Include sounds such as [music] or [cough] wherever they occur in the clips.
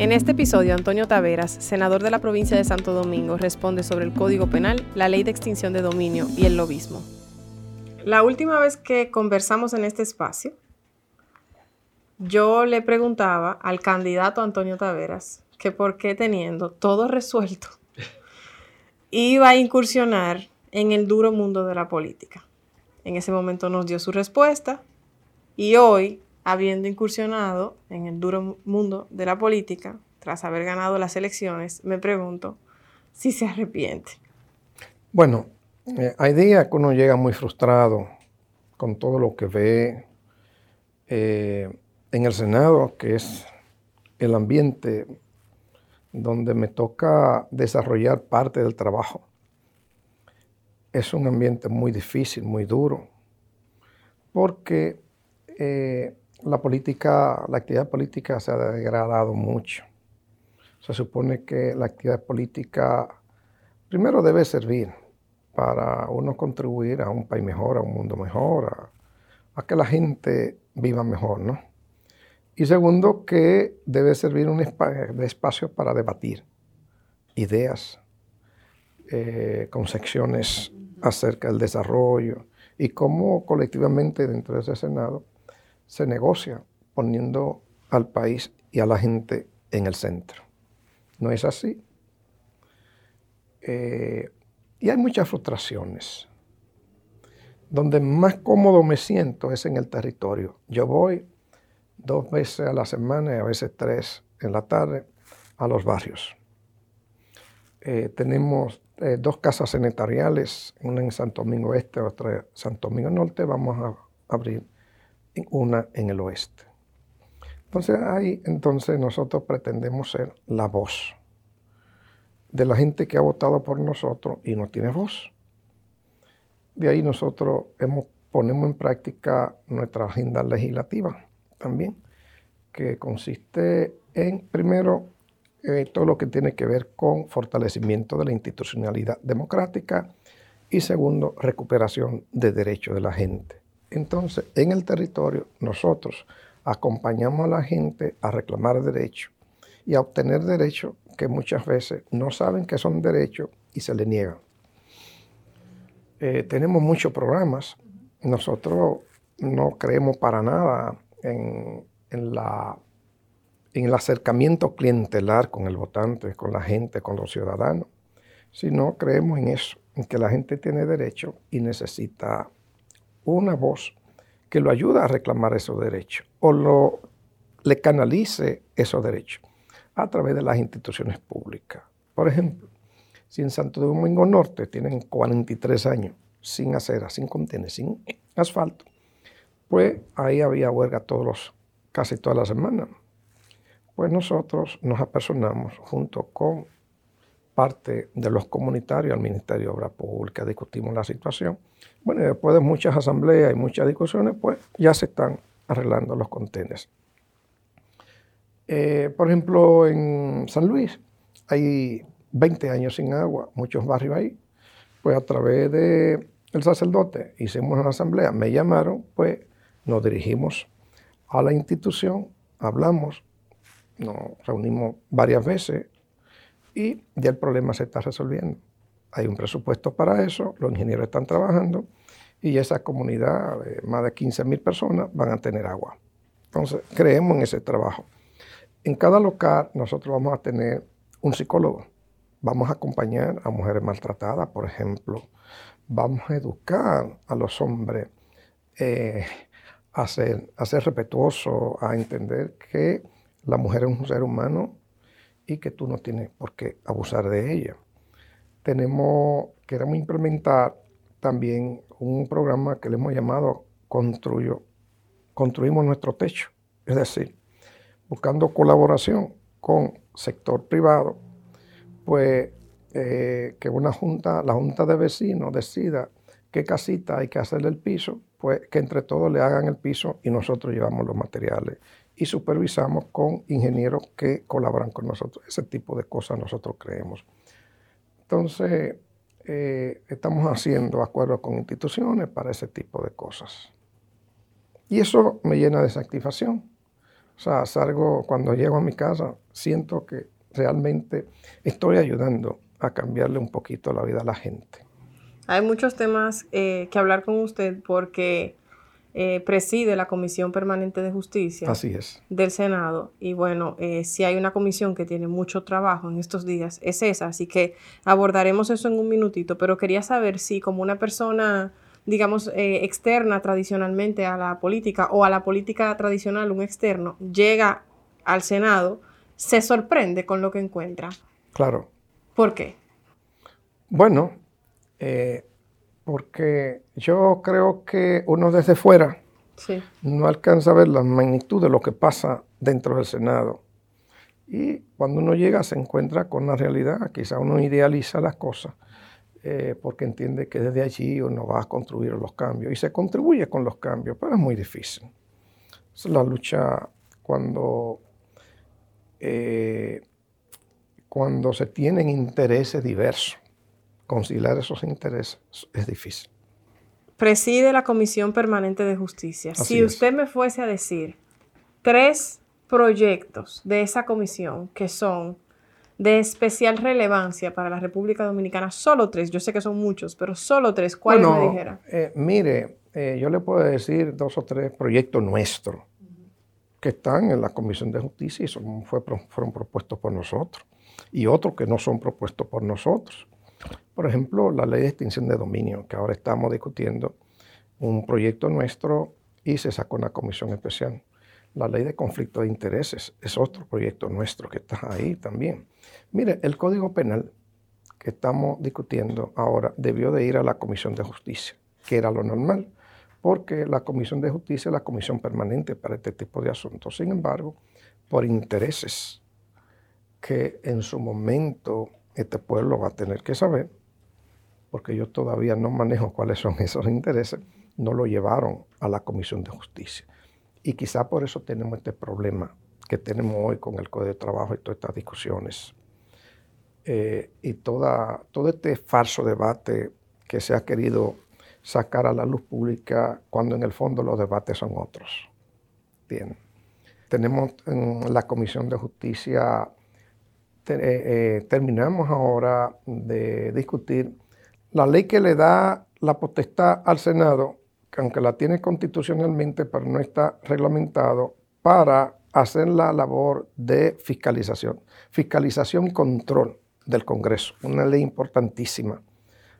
En este episodio, Antonio Taveras, senador de la provincia de Santo Domingo, responde sobre el Código Penal, la ley de extinción de dominio y el lobismo. La última vez que conversamos en este espacio, yo le preguntaba al candidato Antonio Taveras que por qué teniendo todo resuelto iba a incursionar en el duro mundo de la política. En ese momento nos dio su respuesta y hoy habiendo incursionado en el duro mundo de la política, tras haber ganado las elecciones, me pregunto si se arrepiente. Bueno, eh, hay días que uno llega muy frustrado con todo lo que ve eh, en el Senado, que es el ambiente donde me toca desarrollar parte del trabajo. Es un ambiente muy difícil, muy duro, porque eh, la política, la actividad política se ha degradado mucho. Se supone que la actividad política primero debe servir para uno contribuir a un país mejor, a un mundo mejor, a, que la gente viva mejor, ¿no? Y segundo, que debe servir un de espacio para debatir ideas, eh, concepciones acerca del desarrollo y cómo colectivamente dentro de ese Senado se negocia poniendo al país y a la gente en el centro. ¿No es así? Eh, y hay muchas frustraciones. Donde más cómodo me siento es en el territorio. Yo voy dos veces a la semana y a veces tres en la tarde a los barrios. Eh, tenemos eh, dos casas sanitariales, una en Santo Domingo Este, otra en Santo Domingo Norte. Vamos a abrir una en el oeste. Entonces ahí entonces nosotros pretendemos ser la voz de la gente que ha votado por nosotros y no tiene voz. De ahí nosotros ponemos en práctica nuestra agenda legislativa también, que consiste en, primero, eh, todo lo que tiene que ver con fortalecimiento de la institucionalidad democrática y segundo, recuperación de derechos de la gente. Entonces, en el territorio, nosotros acompañamos a la gente a reclamar derechos y a obtener derechos que muchas veces no saben que son derechos y se le niegan. Eh, tenemos muchos programas. Nosotros no creemos para nada en, la, en el acercamiento clientelar con el votante, con la gente, con los ciudadanos, sino creemos en eso, en que la gente tiene derecho y necesita una voz que lo ayude a reclamar esos derechos o lo, le canalice esos derechos a través de las instituciones públicas. Por ejemplo, si en Santo Domingo Norte tienen 43 años sin acera, sin contener, sin asfalto, pues ahí había huelga todos los, casi todas las semanas. Pues nosotros nos apersonamos junto con parte de los comunitarios al Ministerio de Obras Públicas, discutimos la situación. Bueno, y después de muchas asambleas y muchas discusiones, pues ya se están arreglando los contenedores. Eh, por ejemplo, en San Luis hay 20 años sin agua, muchos barrios ahí. Pues a través del el sacerdote hicimos una asamblea, me llamaron, pues nos dirigimos a la institución, hablamos, nos reunimos varias veces, y ya el problema se está resolviendo. Hay un presupuesto para eso, los ingenieros están trabajando y esa comunidad de más de 15 mil personas van a tener agua. Entonces, creemos en ese trabajo. En cada local nosotros vamos a tener un psicólogo. Vamos a acompañar a mujeres maltratadas, por ejemplo. Vamos a educar a los hombres eh, a, ser, respetuosos, a entender que la mujer es un ser humano y que tú no tienes por qué abusar de ella. Tenemos, queremos implementar también un programa que le hemos llamado Construyo, Construimos nuestro techo, es decir, buscando colaboración con sector privado, pues eh, que una junta, la junta de vecinos decida qué casita hay que hacerle el piso, pues que entre todos le hagan el piso y nosotros llevamos los materiales y supervisamos con ingenieros que colaboran con nosotros. Ese tipo de cosas nosotros creemos. Entonces, eh, estamos haciendo acuerdos con instituciones para ese tipo de cosas. Y eso me llena de satisfacción. O sea, salgo, cuando llego a mi casa, siento que realmente estoy ayudando a cambiarle un poquito la vida a la gente. Hay muchos temas eh, que hablar con usted porque eh, preside la Comisión Permanente de Justicia Así es. del Senado. Y bueno, eh, si hay una comisión que tiene mucho trabajo en estos días, es esa. Así que abordaremos eso en un minutito. Pero quería saber si como una persona, digamos, externa tradicionalmente a la política o a la política tradicional, un externo, llega al Senado, se sorprende con lo que encuentra. Claro. ¿Por qué? Bueno, eh, porque yo creo que uno desde fuera no alcanza a ver la magnitud de lo que pasa dentro del Senado. Y cuando uno llega se encuentra con la realidad, quizá uno idealiza las cosas eh, porque entiende que desde allí uno va a construir los cambios y se contribuye con los cambios, pero es muy difícil. Es la lucha cuando, eh, cuando se tienen intereses diversos conciliar esos intereses es difícil. Preside la Comisión Permanente de Justicia. si usted me fuese a decir tres proyectos de esa comisión que son de especial relevancia para la República Dominicana, solo tres, yo sé que son muchos, pero solo tres, ¿cuáles me dijera? Eh, mire, eh, yo le puedo decir dos o tres proyectos nuestros que están en la Comisión de Justicia y son, fueron propuestos por nosotros, y otros que no son propuestos por nosotros. Por ejemplo, la ley de extinción de dominio, que ahora estamos discutiendo, un proyecto nuestro y se sacó una comisión especial. La ley de conflicto de intereses es otro proyecto nuestro que está ahí también. Mire, el Código Penal que estamos discutiendo ahora debió de ir a la Comisión de Justicia, que era lo normal, porque la Comisión de Justicia es la comisión permanente para este tipo de asuntos. Sin embargo, por intereses que en su momento este pueblo va a tener que saber, porque yo todavía no manejo [laughs] cuáles son esos intereses, no lo llevaron a la Comisión de Justicia. Y quizá por eso tenemos este problema que tenemos hoy con el Código de Trabajo y todas estas discusiones. Eh, y toda, todo este falso debate que se ha querido sacar a la luz pública cuando en el fondo los debates son otros. Bien. Tenemos en la Comisión de Justicia eh, eh, terminamos ahora de discutir la ley que le da la potestad al Senado, que aunque la tiene constitucionalmente, pero no está reglamentado, para hacer la labor de fiscalización, fiscalización y control del Congreso, una ley importantísima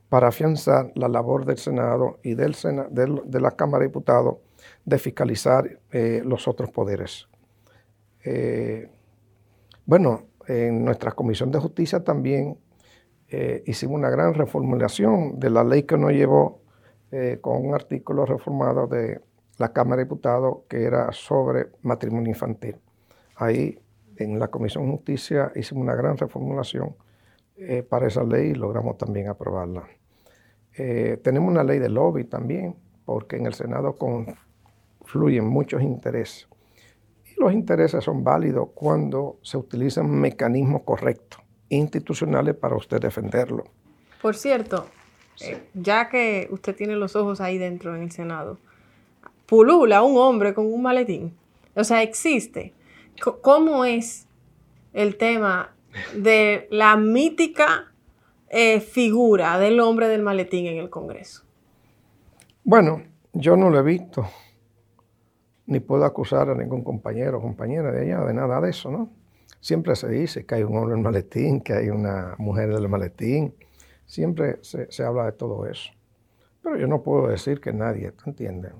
para afianzar la labor del Senado y del de la Cámara de Diputados de fiscalizar eh, los otros poderes. bueno, en nuestra Comisión de Justicia también eh, hicimos una gran reformulación de la ley que nos llevó eh, con un artículo reformado de la Cámara de Diputados que era sobre matrimonio infantil. Ahí en la Comisión de Justicia hicimos una gran reformulación eh, para esa ley y logramos también aprobarla. tenemos una ley de lobby también, porque en el Senado confluyen muchos intereses los intereses son válidos cuando se utilizan mecanismos correctos, institucionales para usted defenderlo. Por cierto, eh, ya que usted tiene los ojos ahí dentro en el Senado, pulula un hombre con un maletín. O sea, existe. ¿Cómo es el tema de la mítica eh, figura del hombre del maletín en el Congreso? Bueno, yo no lo he visto ni puedo acusar a ningún compañero o compañera de allá de nada de eso, ¿no? Siempre se dice que hay un hombre en el maletín, que hay una mujer del maletín, siempre se, habla de todo eso. Pero yo no puedo decir que nadie, ¿entiendes?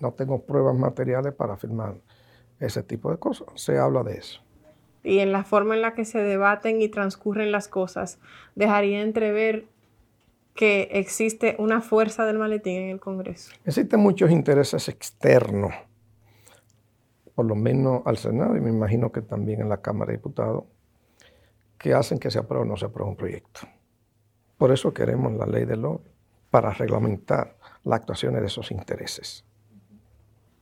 no tengo pruebas materiales para afirmar ese tipo de cosas, se habla de eso. Y en la forma en la que se debaten y transcurren las cosas, dejaría entrever que existe una fuerza del maletín en el Congreso. Existen muchos intereses externos, por lo menos al Senado y me imagino que también en la Cámara de Diputados, que hacen que se apruebe o no se apruebe un proyecto. Por eso queremos la ley de lobby, para reglamentar las actuaciones de esos intereses.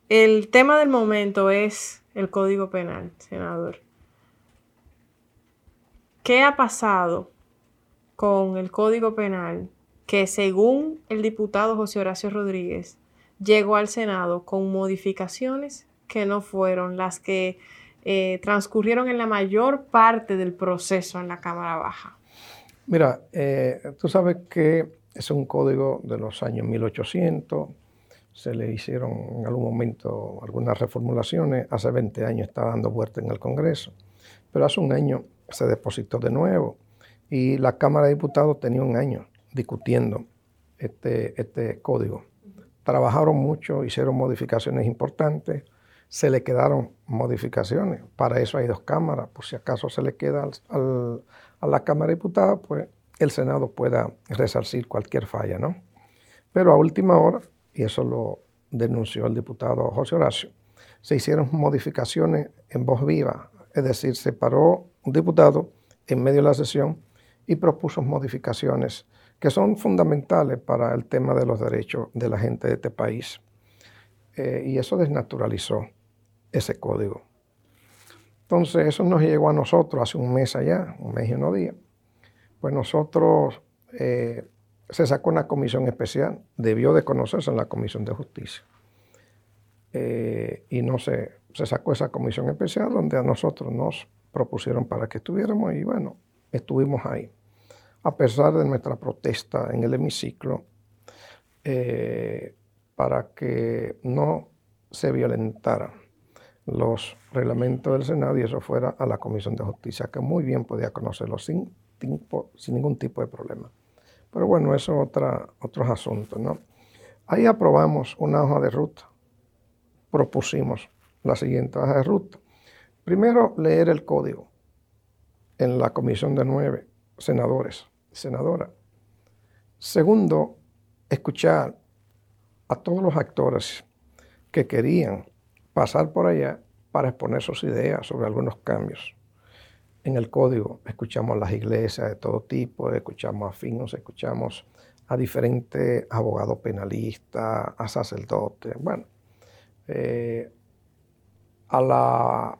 El tema del momento es el Código Penal, senador. ¿Qué ha pasado con el Código Penal que según el diputado José Horacio Rodríguez llegó al Senado con modificaciones que no fueron las que eh, transcurrieron en la mayor parte del proceso en la Cámara Baja. Mira, eh, tú sabes que es un código de los años 1800, se le hicieron en algún momento algunas reformulaciones, hace 20 años está dando vuelta en el Congreso, pero hace un año se depositó de nuevo. Y la Cámara de Diputados tenía un año discutiendo este, este código. Trabajaron mucho, hicieron modificaciones importantes, se le quedaron modificaciones. Para eso hay dos cámaras. Si acaso se le queda a la Cámara de Diputados, pues el Senado pueda resarcir cualquier falla, ¿no? Pero a última hora, y eso lo denunció el diputado José Horacio, se hicieron modificaciones en voz viva, es decir, se paró un diputado en medio de la sesión y propuso modificaciones que son fundamentales para el tema de los derechos de la gente de este país. Eh, y eso desnaturalizó ese código. Entonces, eso nos llegó a nosotros hace un mes allá, un mes y unos días. Pues nosotros, eh, se sacó una comisión especial, debió de conocerse en la Comisión de Justicia. Eh, y no se, se sacó esa comisión especial donde a nosotros nos propusieron para que estuviéramos y bueno, estuvimos ahí. A pesar de nuestra protesta en el hemiciclo, eh, para que no se violentaran los reglamentos del Senado y eso fuera a la Comisión de Justicia, que muy bien podía conocerlo sin, sin ningún tipo de problema. Pero bueno, eso es otra, otros asuntos, ¿no? Ahí aprobamos una hoja de ruta. Propusimos la siguiente hoja de ruta. Primero, leer el código en la comisión de nueve senadores y senadoras. Segundo, escuchar a todos los actores que querían pasar por allá para exponer sus ideas sobre algunos cambios. En el código escuchamos a las iglesias de todo tipo, escuchamos a finos, escuchamos a diferentes abogados penalistas, a sacerdotes, bueno, eh, a, la,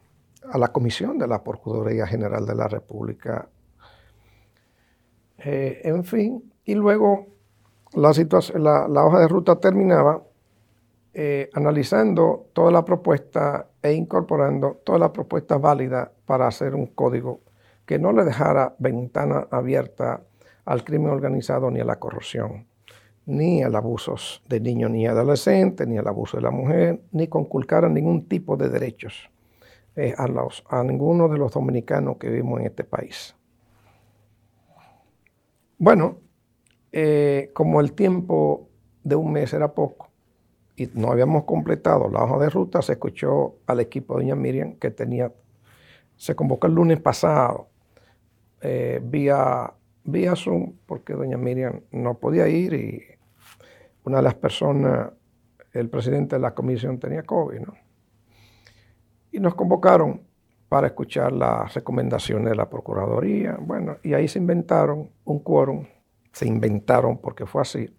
a, la, comisión de la Procuraduría General de la República, eh, en fin, y luego la, hoja de ruta terminaba eh, analizando toda la propuesta e incorporando toda la propuesta válida para hacer un código que no le dejara ventana abierta al crimen organizado ni a la corrupción, ni al abusos de niños ni adolescentes, ni al abuso de la mujer, ni conculcara ningún tipo de derechos eh, a, ninguno de los dominicanos que vivimos en este país. Bueno, eh, como el tiempo de un mes era poco, y no habíamos completado la hoja de ruta, se escuchó al equipo de doña Miriam que tenía, se convocó el lunes pasado eh, vía, vía Zoom, porque doña Miriam no podía ir y una de las personas, el presidente de la comisión tenía COVID, ¿no? Y nos convocaron para escuchar las recomendaciones de la Procuraduría, bueno, y ahí se inventaron un quórum, se inventaron porque fue así,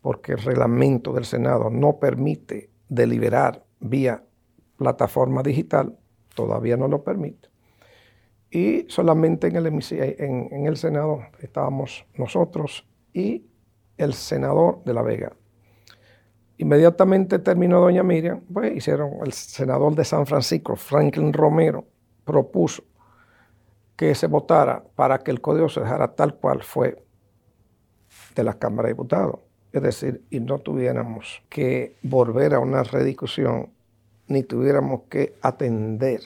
porque el reglamento del Senado no permite deliberar vía plataforma digital, todavía no lo permite. Y solamente en el, en, el Senado estábamos nosotros y el senador de La Vega. Inmediatamente terminó doña Miriam, pues hicieron, el senador de San Francisco, Franklin Romero, propuso que se votara para que el código se dejara tal cual fue de la Cámara de Diputados es decir, y no tuviéramos que volver a una rediscusión, ni tuviéramos que atender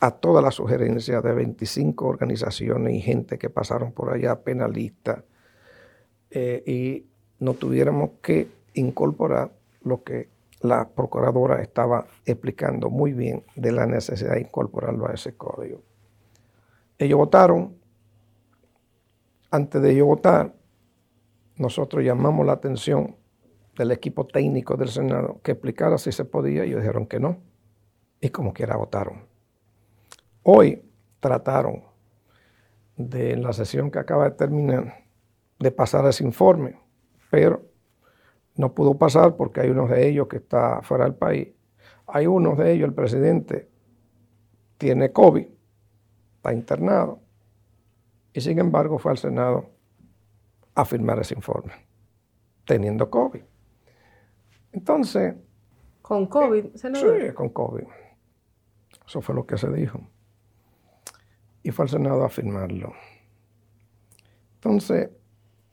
a todas las sugerencias de 25 organizaciones y gente que pasaron por allá, penalistas, eh, y no tuviéramos que incorporar lo que la procuradora estaba explicando muy bien de la necesidad de incorporarlo a ese código. Ellos votaron, antes de ellos votar, nosotros llamamos la atención del equipo técnico del Senado que explicara si se podía y ellos dijeron que no. Y como quiera votaron. Hoy trataron de en la sesión que acaba de terminar de pasar ese informe, pero no pudo pasar porque hay unos de ellos que está fuera del país. Hay unos de ellos, el presidente tiene COVID, está internado, y sin embargo fue al Senado a firmar ese informe, teniendo COVID. Entonces... ¿Con COVID? Sí, con COVID. Eso fue lo que se dijo. Y fue al Senado a firmarlo. Entonces,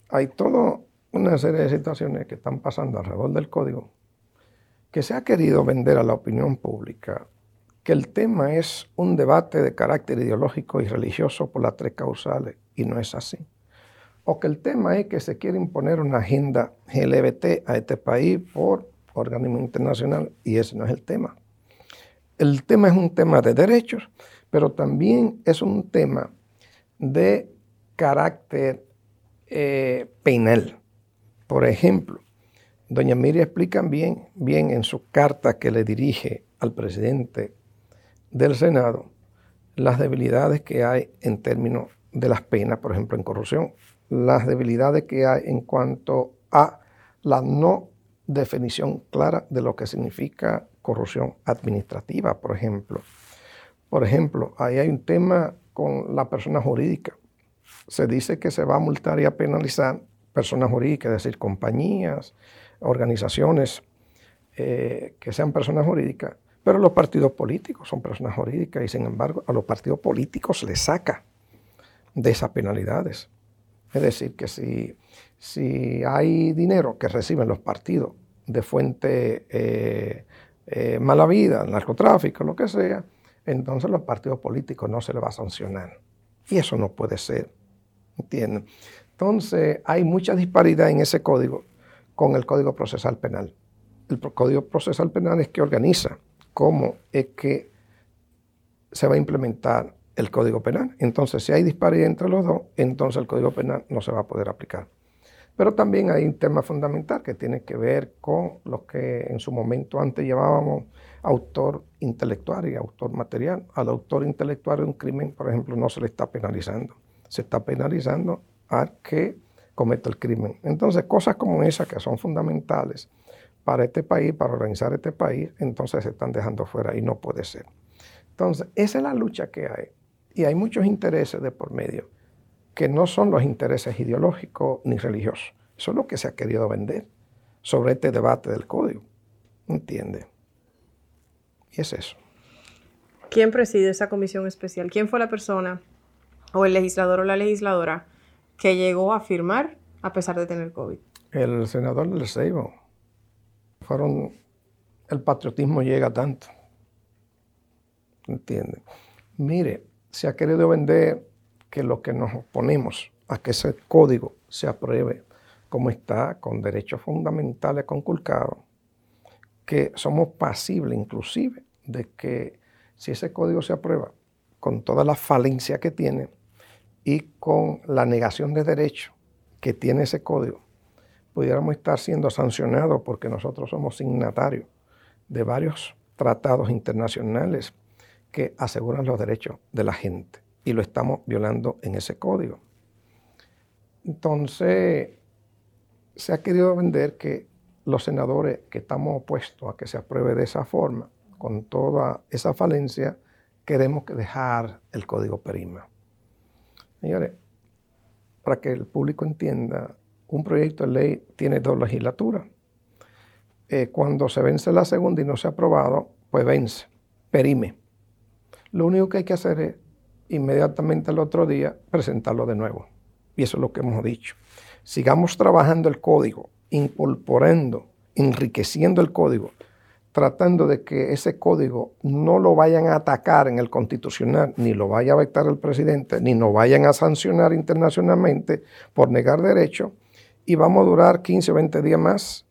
hay toda una serie de situaciones que están pasando alrededor del código que se ha querido vender a la opinión pública que el tema es un debate de carácter ideológico y religioso por las tres causales, y no es así. O que el tema es que se quiere imponer una agenda LGBT a este país por organismo internacional, y ese no es el tema. El tema es un tema de derechos, pero también es un tema de carácter eh, penal. Por ejemplo, doña Miriam explica bien, bien en su carta que le dirige al presidente del Senado las debilidades que hay en términos de las penas, por ejemplo, en corrupción, las debilidades que hay en cuanto a la no definición clara de lo que significa corrupción administrativa, por ejemplo. Por ejemplo, ahí hay un tema con la persona jurídica. Se dice que se va a multar y a penalizar personas jurídicas, es decir, compañías, organizaciones eh, que sean personas jurídicas, pero los partidos políticos son personas jurídicas y sin embargo a los partidos políticos les saca de esas penalidades. Es decir, que si, si hay dinero que reciben los partidos de fuente eh, eh, mala vida, narcotráfico, lo que sea, entonces los partidos políticos no se les va a sancionar. Y eso no puede ser. ¿Entienden? Entonces hay mucha disparidad en ese código con el Código Procesal Penal. El Código Procesal Penal es que organiza cómo es que se va a implementar el Código Penal. Entonces, si hay disparidad entre los dos, entonces el Código Penal no se va a poder aplicar. Pero también hay un tema fundamental que tiene que ver con lo que en su momento antes llamábamos autor intelectual y autor material. Al autor intelectual de un crimen, por ejemplo, no se le está penalizando. Se está penalizando a que cometa el crimen. Entonces, cosas como esas que son fundamentales para este país, para organizar este país, entonces se están dejando fuera y no puede ser. Entonces, esa es la lucha que hay. Y hay muchos intereses de por medio, que no son los intereses ideológicos ni religiosos. Eso es lo que se ha querido vender sobre este debate del código. ¿Entiende? Y es eso. ¿Quién preside esa comisión especial? ¿Quién fue la persona o el legislador o la legisladora que llegó a firmar a pesar de tener COVID? El senador del Seibo fueron, el patriotismo llega tanto. ¿Entiende? Mire, se ha querido vender que lo que nos oponemos a que ese código se apruebe como está, con derechos fundamentales conculcados, que somos pasibles inclusive de que si ese código se aprueba con toda la falencia que tiene y con la negación de derechos que tiene ese código, pudiéramos estar siendo sancionados porque nosotros somos signatarios de varios tratados internacionales que aseguran los derechos de la gente y lo estamos violando en ese código. Entonces, se ha querido vender que los senadores que estamos opuestos a que se apruebe de esa forma, con toda esa falencia, queremos dejar el código PERIMA. Señores, para que el público entienda, un proyecto de ley tiene dos legislaturas. Eh, cuando se vence la segunda y no se ha aprobado, pues vence, perime. Lo único que hay que hacer es inmediatamente el otro día presentarlo de nuevo. Y eso es lo que hemos dicho. Sigamos trabajando el código, incorporando, enriqueciendo el código, tratando de que ese código no lo vayan a atacar en el constitucional, ni lo vaya a vetar el presidente, ni nos vayan a sancionar internacionalmente por negar derechos, y vamos a durar 15 o 20 días más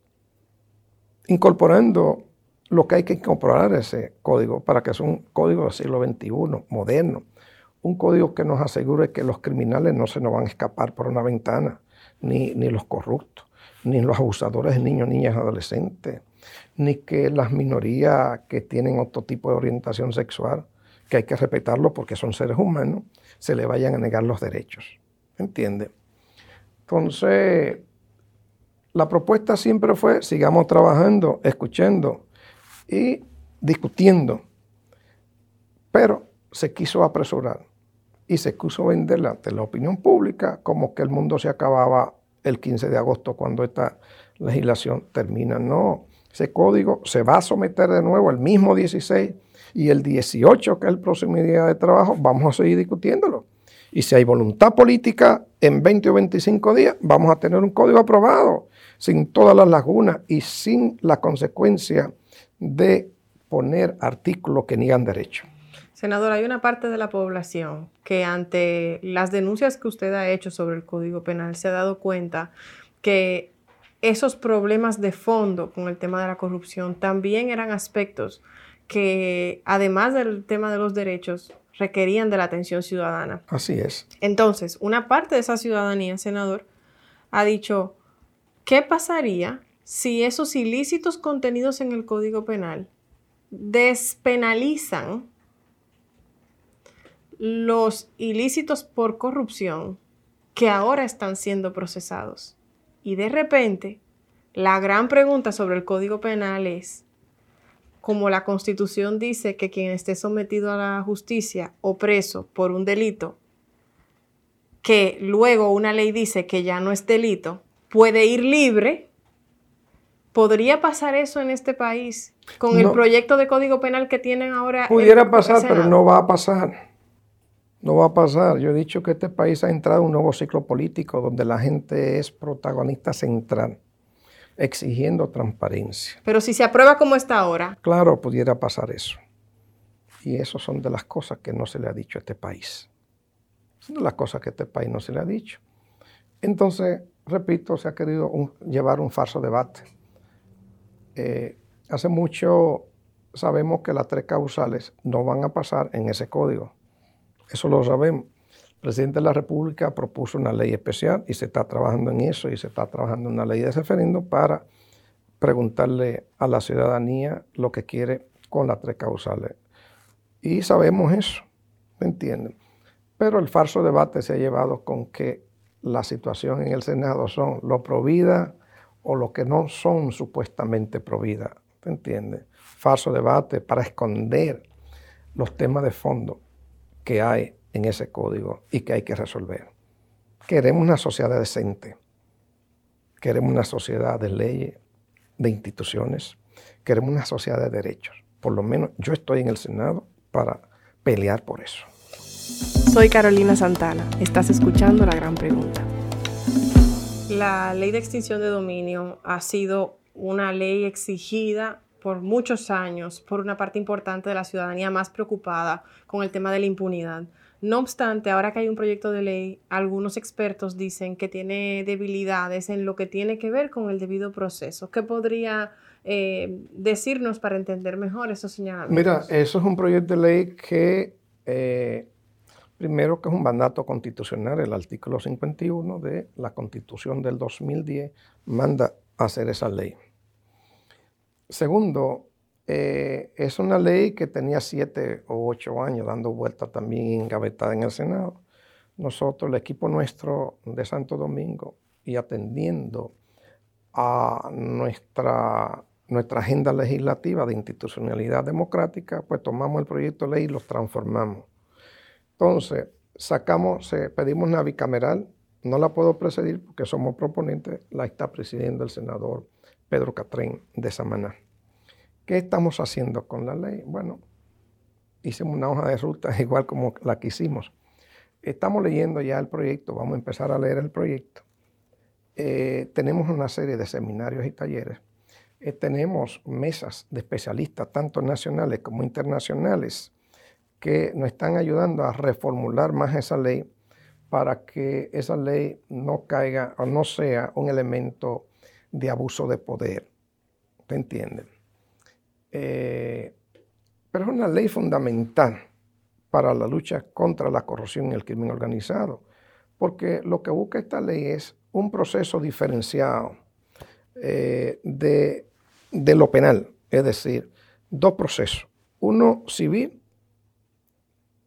incorporando lo que hay que incorporar ese código para que sea un código del siglo XXI, moderno, un código que nos asegure que los criminales no se nos van a escapar por una ventana, ni, ni los corruptos, ni los abusadores de niños, niñas, adolescentes, ni que las minorías que tienen otro tipo de orientación sexual, que hay que respetarlo porque son seres humanos, se le vayan a negar los derechos. ¿Entiende? Entonces, la propuesta siempre fue, sigamos trabajando, escuchando y discutiendo. Pero se quiso apresurar y se quiso venderla ante la opinión pública como que el mundo se acababa el 15 de agosto cuando esta legislación termina. No, ese código se va a someter de nuevo el mismo 16 y el 18, que es el próximo día de trabajo, vamos a seguir discutiéndolo. Y si hay voluntad política, en 20 o 25 días vamos a tener un código aprobado, sin todas las lagunas y sin la consecuencia de poner artículos que niegan derecho. Senador, hay una parte de la población que ante las denuncias que usted ha hecho sobre el Código Penal se ha dado cuenta que esos problemas de fondo con el tema de la corrupción también eran aspectos que, además del tema de los derechos, requerían de la atención ciudadana. Así es. Entonces, una parte de esa ciudadanía, senador, ha dicho, ¿qué pasaría si esos ilícitos contenidos en el Código Penal despenalizan los ilícitos por corrupción que ahora están siendo procesados. Y de repente, la gran pregunta sobre el Código Penal es, como la Constitución dice que quien esté sometido a la justicia o preso por un delito, que luego una ley dice que ya no es delito, puede ir libre, ¿podría pasar eso en este país con el proyecto de Código Penal que tienen ahora? Pudiera pasar, pero no va a pasar. No va a pasar. Yo he dicho que este país ha entrado en un nuevo ciclo político donde la gente es protagonista central, exigiendo transparencia. Pero si se aprueba como está ahora. Claro, pudiera pasar eso. Y eso son de las cosas que no se le ha dicho a este país. Son de las cosas que a este país no se le ha dicho. Entonces, repito, se ha querido llevar un falso debate. Eh, hace mucho sabemos que las tres causales no van a pasar en ese código eso lo sabemos. El presidente de la República propuso una ley especial y se está trabajando en eso y se está trabajando una ley de referendo para preguntarle a la ciudadanía lo que quiere con las tres causales. Y sabemos eso, ¿me entienden? Pero el falso debate se ha llevado con que la situación en el Senado son lo provida o lo que no son supuestamente provida, ¿me entiendes? Falso debate para esconder los temas de fondo que hay en ese código y que hay que resolver. Queremos una sociedad decente, queremos una sociedad de leyes, de instituciones, queremos una sociedad de derechos. Por lo menos yo estoy en el Senado para pelear por eso. Soy Carolina Santana, estás escuchando la gran pregunta. La ley de extinción de dominio ha sido una ley exigida por muchos años por una parte importante de la ciudadanía más preocupada con el tema de la impunidad. No obstante, ahora que hay un proyecto de ley, algunos expertos dicen que tiene debilidades en lo que tiene que ver con el debido proceso. ¿Qué podría eh, decirnos para entender mejor esos señalamientos? Mira, eso es un proyecto de ley que, eh, primero, que es un mandato constitucional, el artículo 51 de la Constitución del 2010 manda hacer esa ley. Segundo, eh, es una ley que tenía siete o ocho años dando vuelta también engavetada en el Senado. Nosotros, el equipo nuestro de Santo Domingo, y atendiendo a nuestra, nuestra agenda legislativa de institucionalidad democrática, pues tomamos el proyecto de ley y lo transformamos. Entonces, sacamos, pedimos una bicameral, no la puedo presidir porque somos proponentes, la está presidiendo el senador Pedro Catrén de Samaná. ¿Qué estamos haciendo con la ley? Bueno, hicimos una hoja de ruta [laughs] igual como la que hicimos. Estamos leyendo ya el proyecto, vamos a empezar a leer el proyecto. Eh, tenemos una serie de seminarios y talleres. Eh, tenemos mesas de especialistas, tanto nacionales como internacionales, que nos están ayudando a reformular más esa ley para que esa ley no caiga o no sea un elemento de abuso de poder. ¿Te entienden? Eh, pero es una ley fundamental para la lucha contra la corrupción y el crimen organizado, porque lo que busca esta ley es un proceso diferenciado eh, de, de lo penal, es decir, dos procesos, uno civil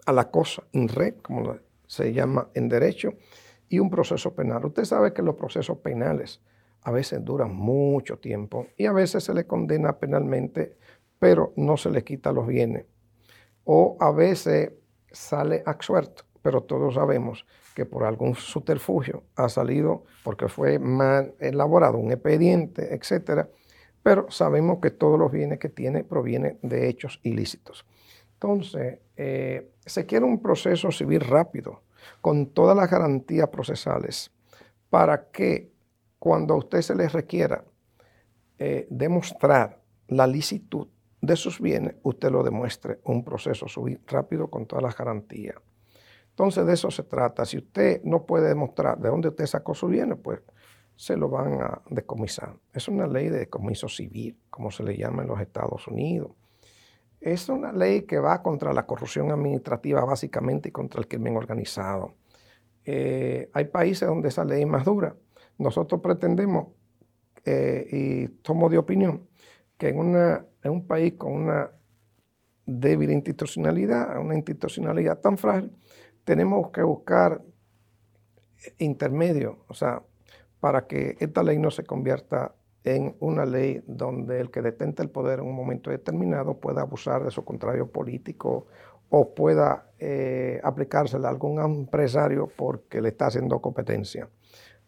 a la cosa in red, como se llama en derecho, y un proceso penal. Usted sabe que los procesos penales a veces duran mucho tiempo y a veces se le condena penalmente, pero no se le quita los bienes. O a veces sale absuelto, pero todos sabemos que por algún subterfugio ha salido porque fue mal elaborado un expediente, etcétera, pero sabemos que todos los bienes que tiene provienen de hechos ilícitos. Entonces, eh, se quiere un proceso civil rápido, con todas las garantías procesales, para que cuando a usted se le requiera eh, demostrar la licitud de sus bienes, usted lo demuestre un proceso civil rápido con todas las garantías. Entonces de eso se trata. Si usted no puede demostrar de dónde usted sacó sus bienes, pues se lo van a decomisar. Es una ley de decomiso civil, como se le llama en los Estados Unidos. Es una ley que va contra la corrupción administrativa básicamente y contra el crimen organizado. Eh, hay países donde esa ley es más dura. Nosotros pretendemos, eh, y tomo de opinión, que en, en un país con una débil institucionalidad, una institucionalidad tan frágil, tenemos que buscar intermedio, o sea, para que esta ley no se convierta en una ley donde el que detente el poder en un momento determinado pueda abusar de su contrario político o pueda eh, aplicársela a algún empresario porque le está haciendo competencia.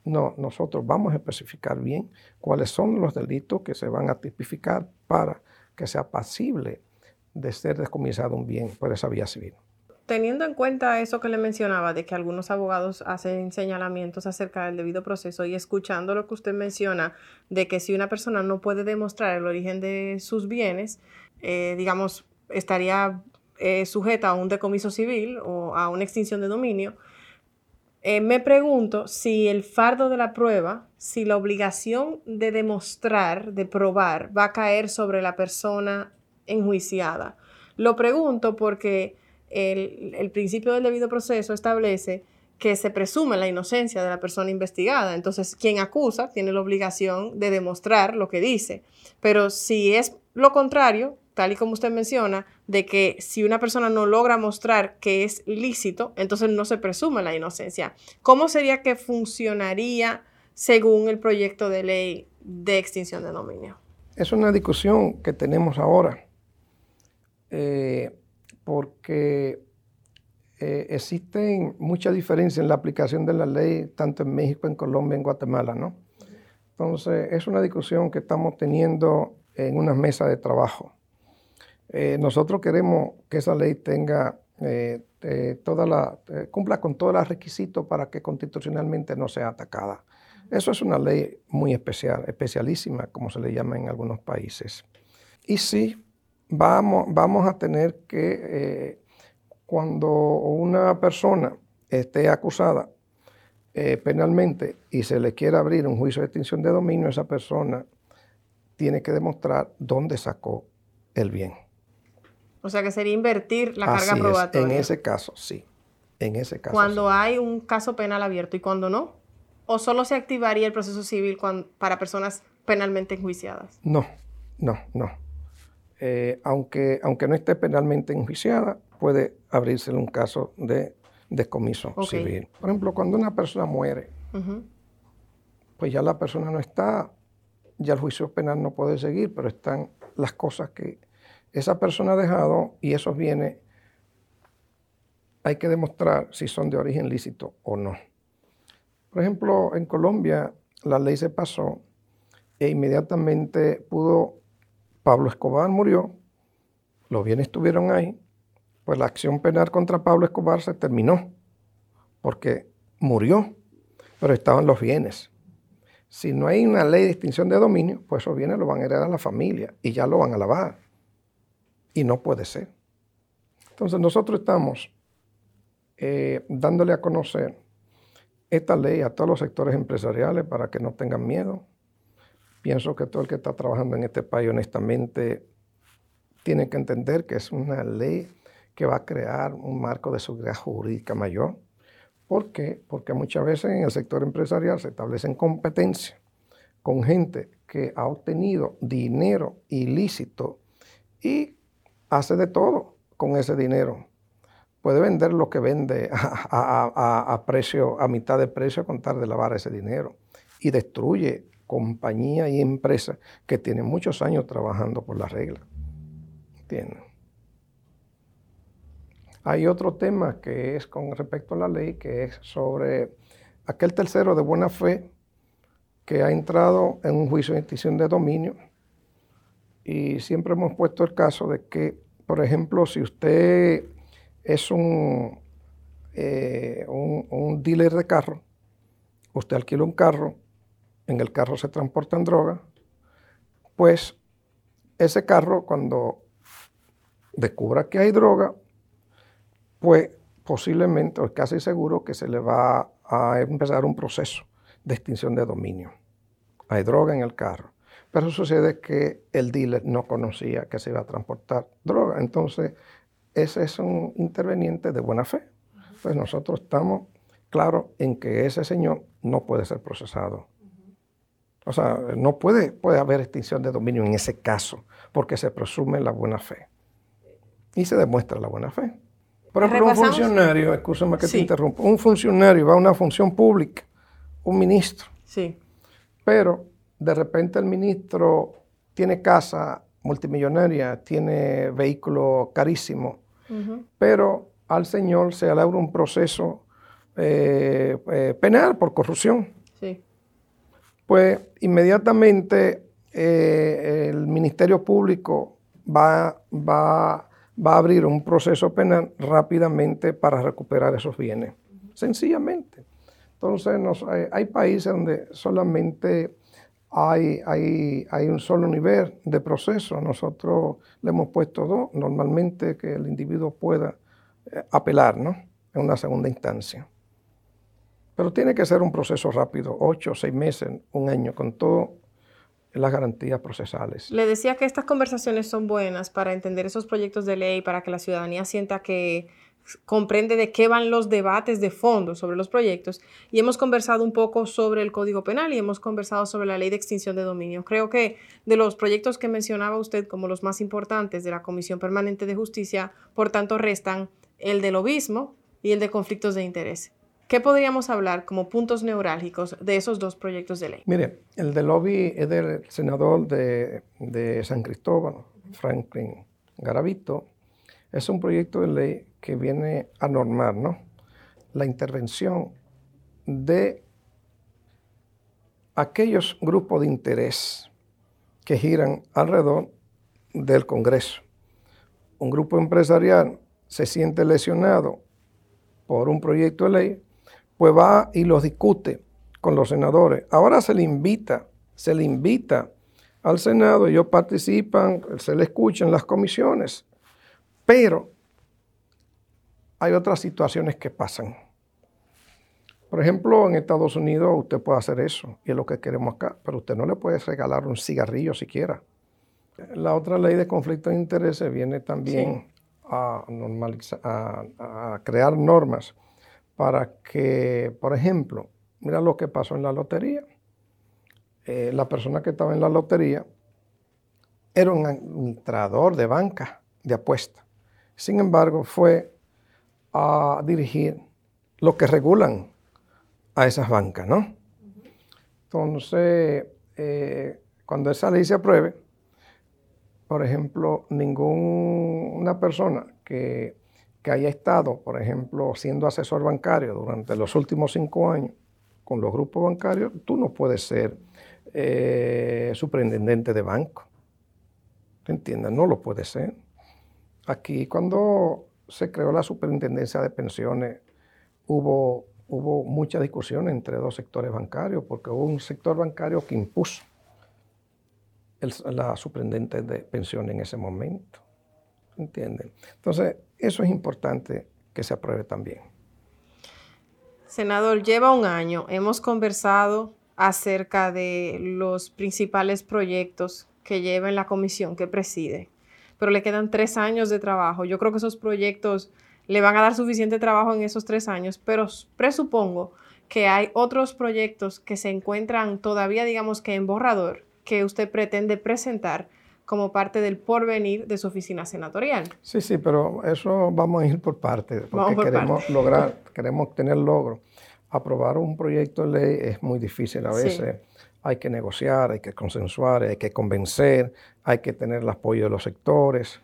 No, nosotros vamos a especificar bien cuáles son los delitos que se van a tipificar para que sea pasible de ser descomisado un bien por esa vía civil teniendo en cuenta eso que le mencionaba, de que algunos abogados hacen señalamientos acerca del debido proceso y escuchando lo que usted menciona, de que si una persona no puede demostrar el origen de sus bienes, eh, digamos, estaría eh, sujeta a un decomiso civil o a una extinción de dominio, eh, me pregunto si el fardo de la prueba, si la obligación de demostrar, de probar, va a caer sobre la persona enjuiciada. Lo pregunto porque el, principio del debido proceso establece que se presume la inocencia de la persona investigada. Entonces, quien acusa tiene la obligación de demostrar lo que dice. Pero si es lo contrario, tal y como usted menciona, de que si una persona no logra mostrar que es lícito, entonces no se presume la inocencia. ¿Cómo sería que funcionaría según el proyecto de ley de extinción de dominio? Es una discusión que tenemos ahora. Eh, porque eh, existen muchas diferencias en la aplicación de la ley, tanto en México, en Colombia, en Guatemala, ¿no? Entonces, es una discusión que estamos teniendo en una mesa de trabajo. Eh, nosotros queremos que esa ley tenga eh, toda la, cumpla con todos los requisitos para que constitucionalmente no sea atacada. Eso es una ley muy especial, especialísima, como se le llama en algunos países. Y sí, vamos, vamos a tener que, eh, cuando una persona esté acusada eh, penalmente y se le quiera abrir un juicio de extinción de dominio, esa persona tiene que demostrar dónde sacó el bien. O sea que sería invertir la carga probatoria. En ese caso, sí. En ese caso. Cuando hay un caso penal abierto y cuando no. ¿O solo se activaría el proceso civil para personas penalmente enjuiciadas? No, no, no. Eh, aunque, aunque no esté penalmente enjuiciada, puede abrirse un caso de descomiso civil. Por ejemplo, cuando una persona muere, pues ya la persona no está, ya el juicio penal no puede seguir, pero están las cosas que esa persona ha dejado y esos bienes hay que demostrar si son de origen lícito o no. Por ejemplo, en Colombia la ley se pasó e inmediatamente pudo Pablo Escobar murió, los bienes estuvieron ahí, pues la acción penal contra Pablo Escobar se terminó, porque murió, pero estaban los bienes. Si no hay una ley de extinción de dominio, pues esos bienes los van a heredar a la familia y ya lo van a lavar. Y no puede ser. Entonces nosotros estamos eh, dándole a conocer esta ley a todos los sectores empresariales para que no tengan miedo, Pienso que todo el que está trabajando en este país honestamente tiene que entender que es una ley que va a crear un marco de seguridad jurídica mayor. ¿Por qué? Porque muchas veces en el sector empresarial se establecen competencias con gente que ha obtenido dinero ilícito y hace de todo con ese dinero. Puede vender lo que vende [laughs] a, precio, a mitad de precio, a contar de lavar ese dinero. Y destruye compañía y empresa que tienen muchos años trabajando por la regla. Hay otro tema que es con respecto a la ley, que es sobre aquel tercero de buena fe que ha entrado en un juicio de extinción de dominio. Y siempre hemos puesto el caso de que, por ejemplo, si usted es un, eh, un, dealer de carro, usted alquila un carro, en el carro se transportan drogas, pues ese carro cuando descubra que hay droga, pues posiblemente, o casi seguro que se le va a empezar un proceso de extinción de dominio. Hay droga en el carro. Pero sucede que el dealer no conocía que se iba a transportar droga. Entonces, ese es un interveniente de buena fe. Pues nosotros estamos claros en que ese señor no puede ser procesado. O sea, no puede, puede haber extinción de dominio en ese caso, porque se presume la buena fe. Y se demuestra la buena fe. Por ejemplo, un funcionario, escúchame que te interrumpa, un funcionario va a una función pública, un ministro. Sí. Pero de repente el ministro tiene casa multimillonaria, tiene vehículo carísimo, pero al señor se abre un proceso eh, eh, penal por corrupción. Sí. Pues inmediatamente eh, el Ministerio Público va, va va a abrir un proceso penal rápidamente para recuperar esos bienes. Sencillamente. Entonces, hay, países donde solamente hay, hay, hay, un solo nivel de proceso. Nosotros le hemos puesto dos, normalmente que el individuo pueda eh, apelar ¿no? en una segunda instancia. Pero tiene que ser un proceso rápido, ocho, seis meses, un año, con todo las garantías procesales. Le decía que estas conversaciones son buenas para entender esos proyectos de ley, para que la ciudadanía sienta que comprende de qué van los debates de fondo sobre los proyectos y hemos conversado un poco sobre el Código Penal y hemos conversado sobre la ley de extinción de dominio. Creo que de los proyectos que mencionaba usted como los más importantes de la Comisión Permanente de Justicia, por tanto, restan el del lobismo y el de conflictos de interés. ¿Qué podríamos hablar como puntos neurálgicos de esos dos proyectos de ley? Mire, el de lobby es del senador de, San Cristóbal, Franklin Garavito. Es un proyecto de ley que viene a normar ¿no? la intervención de aquellos grupos de interés que giran alrededor del Congreso. Un grupo empresarial se siente lesionado por un proyecto de ley pues va y los discute con los senadores. Ahora se le invita, se le invita al Senado, ellos participan, se le escuchan las comisiones, pero hay otras situaciones que pasan. Por ejemplo, en Estados Unidos usted puede hacer eso, y es lo que queremos acá, pero usted no le puede regalar un cigarrillo siquiera. La otra ley de conflicto de intereses viene también a, normalizar, a crear normas para que, por ejemplo, mira lo que pasó en la lotería. Eh, la persona que estaba en la lotería era un administrador de banca de apuesta. Sin embargo, fue a dirigir lo que regulan a esas bancas, ¿no? Entonces, eh, cuando esa ley se apruebe, por ejemplo, ninguna persona que que haya estado, por ejemplo, siendo asesor bancario durante los últimos cinco años con los grupos bancarios, tú no puedes ser eh, superintendente de banco. ¿Te entiendes? No lo puedes ser. Aquí cuando se creó la superintendencia de pensiones, hubo, hubo mucha discusión entre dos sectores bancarios, porque hubo un sector bancario que impuso la superintendente de pensiones en ese momento. ¿Entienden? Entonces, eso es importante que se apruebe también. Senador, lleva un año. Hemos conversado acerca de los principales proyectos que lleva en la comisión que preside, pero le quedan tres años de trabajo. Yo creo que esos proyectos le van a dar suficiente trabajo en esos tres años, pero presupongo que hay otros proyectos que se encuentran todavía, digamos que en borrador, que usted pretende presentar como parte del porvenir de su oficina senatorial. Sí, sí, pero eso vamos a ir por parte, porque queremos lograr, queremos tener logro. Aprobar un proyecto de ley es muy difícil a veces. Hay que negociar, hay que consensuar, hay que convencer, hay que tener el apoyo de los sectores.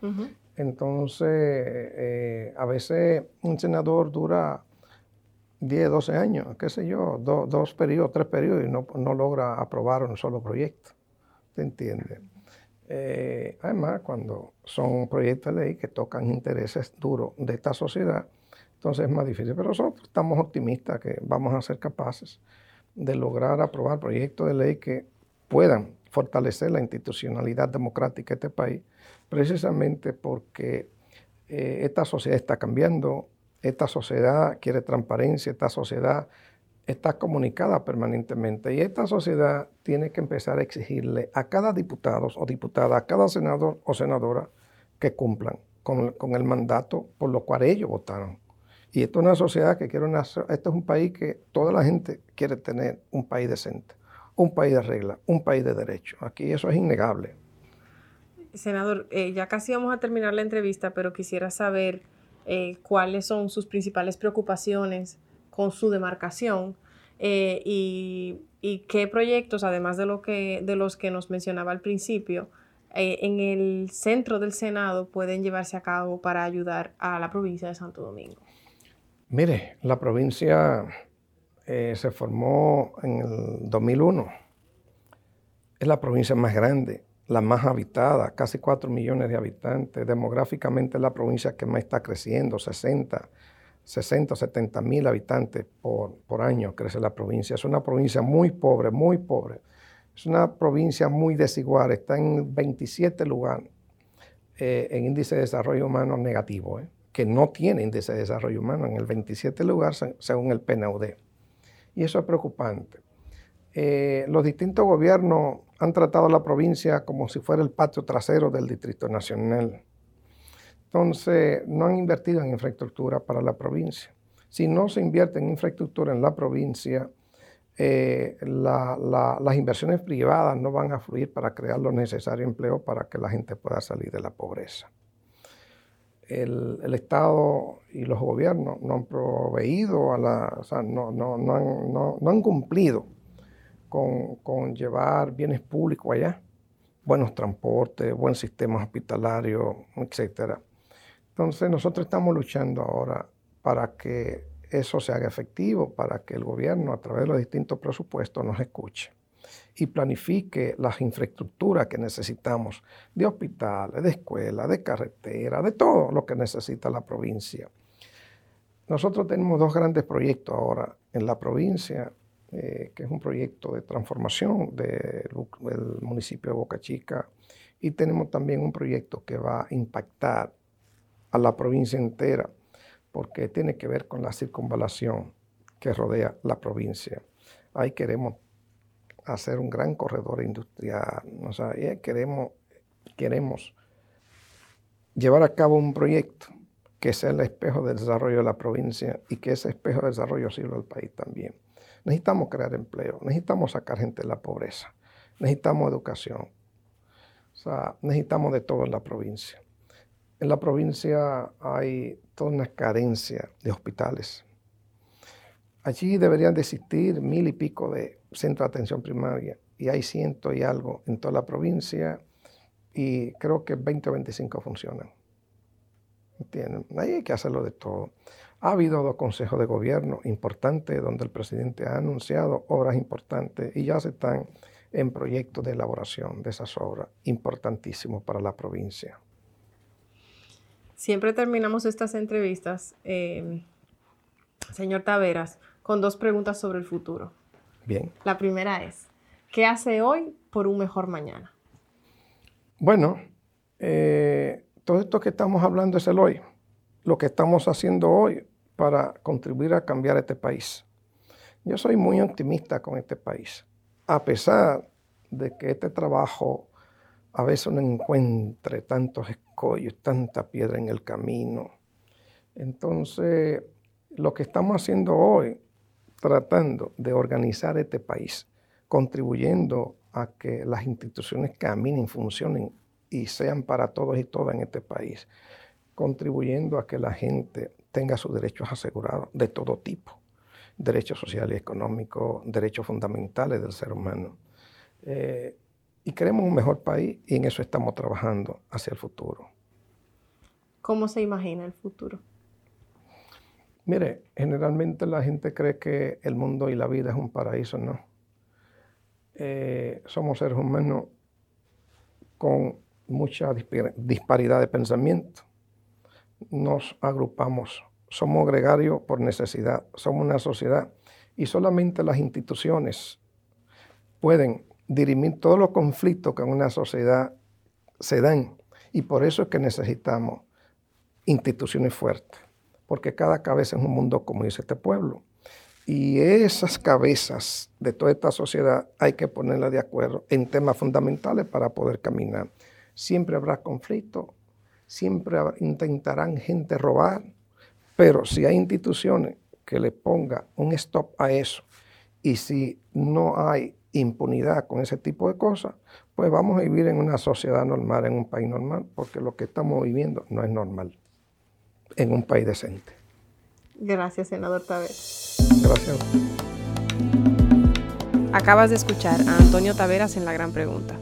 Entonces, eh, a veces un senador dura 10, 12 años, qué sé yo, dos periodos, tres periodos y no, no, logra aprobar un solo proyecto. ¿Te entiendes? Eh, además, cuando son proyectos de ley que tocan intereses duros de esta sociedad, entonces es más difícil. Pero nosotros estamos optimistas que vamos a ser capaces de lograr aprobar proyectos de ley que puedan fortalecer la institucionalidad democrática de este país, precisamente porque eh, esta sociedad está cambiando, esta sociedad quiere transparencia, esta sociedad está comunicada permanentemente y esta sociedad tiene que empezar a exigirle a cada diputado o diputada, a cada senador o senadora que cumplan con, con el mandato por lo cual ellos votaron. Y esto es una sociedad que quiere una, esto es un país que toda la gente quiere tener un país decente, un país de regla, un país de derecho. Aquí eso es innegable. Senador, eh, ya casi vamos a terminar la entrevista, pero quisiera saber eh, cuáles son sus principales preocupaciones con su demarcación eh, y, qué proyectos, además de, los que nos mencionaba al principio, en el centro del Senado pueden llevarse a cabo para ayudar a la provincia de Santo Domingo. Mire, la provincia eh, se formó en el 2001. Es la provincia más grande, la más habitada, casi 4 millones de habitantes. Demográficamente es la provincia que más está creciendo, 60, 60, 70 mil habitantes por, por año crece la provincia. Es una provincia muy pobre, muy pobre. Es una provincia muy desigual, está en 27 lugares eh, en índice de desarrollo humano negativo. Eh que no tiene índice de desarrollo humano en el 27 lugar según el PNUD. Y eso es preocupante. Eh, los distintos gobiernos han tratado la provincia como si fuera el patio trasero del Distrito Nacional. Entonces, no han invertido en infraestructura para la provincia. Si no se invierte en infraestructura en la provincia, eh, las inversiones privadas no van a fluir para crear los necesarios empleos para que la gente pueda salir de la pobreza el, Estado y los gobiernos no han proveído a la, o sea, no, han, cumplido con, con, llevar bienes públicos allá, buenos transportes, buen sistema hospitalario, etc. Entonces nosotros estamos luchando ahora para que eso se haga efectivo, para que el gobierno a través de los distintos presupuestos nos escuche y planifique las infraestructuras que necesitamos de hospitales, de escuelas, de carreteras, de todo lo que necesita la provincia. Nosotros tenemos dos grandes proyectos ahora en la provincia, eh, que es un proyecto de transformación del, municipio de Boca Chica y tenemos también un proyecto que va a impactar a la provincia entera porque tiene que ver con la circunvalación que rodea la provincia. Ahí queremos hacer un gran corredor industrial. O sea, queremos, queremos llevar a cabo un proyecto que sea el espejo del desarrollo de la provincia y que ese espejo de desarrollo sirva al país también. Necesitamos crear empleo, necesitamos sacar gente de la pobreza, necesitamos educación, o sea, necesitamos de todo en la provincia. En la provincia hay toda una carencia de hospitales. Allí deberían de existir mil y pico de centro de atención primaria y hay ciento y algo en toda la provincia y creo que 20 o 25 funcionan. ¿Entienden? Ahí hay que hacerlo de todo. Ha habido dos consejos de gobierno importantes donde el presidente ha anunciado obras importantes y ya se están en proyectos de elaboración de esas obras importantísimos para la provincia. Siempre terminamos estas entrevistas, eh, señor Taveras, con dos preguntas sobre el futuro. Bien. La primera es, ¿qué hace hoy por un mejor mañana? Bueno, eh, todo esto que estamos hablando es el hoy. Lo que estamos haciendo hoy para contribuir a cambiar este país. Yo soy muy optimista con este país, a pesar de que este trabajo a veces no encuentre tantos tanta piedra en el camino. Entonces, lo que estamos haciendo hoy tratando de organizar este país, contribuyendo a que las instituciones caminen, funcionen y sean para todos y todas en este país, contribuyendo a que la gente tenga sus derechos asegurados de todo tipo, derechos sociales y económicos, derechos fundamentales del ser humano. Eh, y queremos un mejor país y en eso estamos trabajando hacia el futuro. ¿Cómo se imagina el futuro? Mire, generalmente la gente cree que el mundo y la vida es un paraíso, ¿no? Eh, somos seres humanos con mucha disparidad de pensamiento. Nos agrupamos, somos gregarios por necesidad, somos una sociedad y solamente las instituciones pueden dirimir todos los conflictos que en una sociedad se dan y por eso es que necesitamos instituciones fuertes, porque cada cabeza es un mundo, como dice este pueblo. Y esas cabezas de toda esta sociedad hay que ponerlas de acuerdo en temas fundamentales para poder caminar. Siempre habrá conflicto, siempre intentarán gente robar, pero si hay instituciones que le pongan un stop a eso y si no hay impunidad con ese tipo de cosas, pues vamos a vivir en una sociedad normal, en un país normal, porque lo que estamos viviendo no es normal en un país decente. Gracias, senador Taveras. Gracias. Acabas de escuchar a Antonio Taveras en La Gran Pregunta.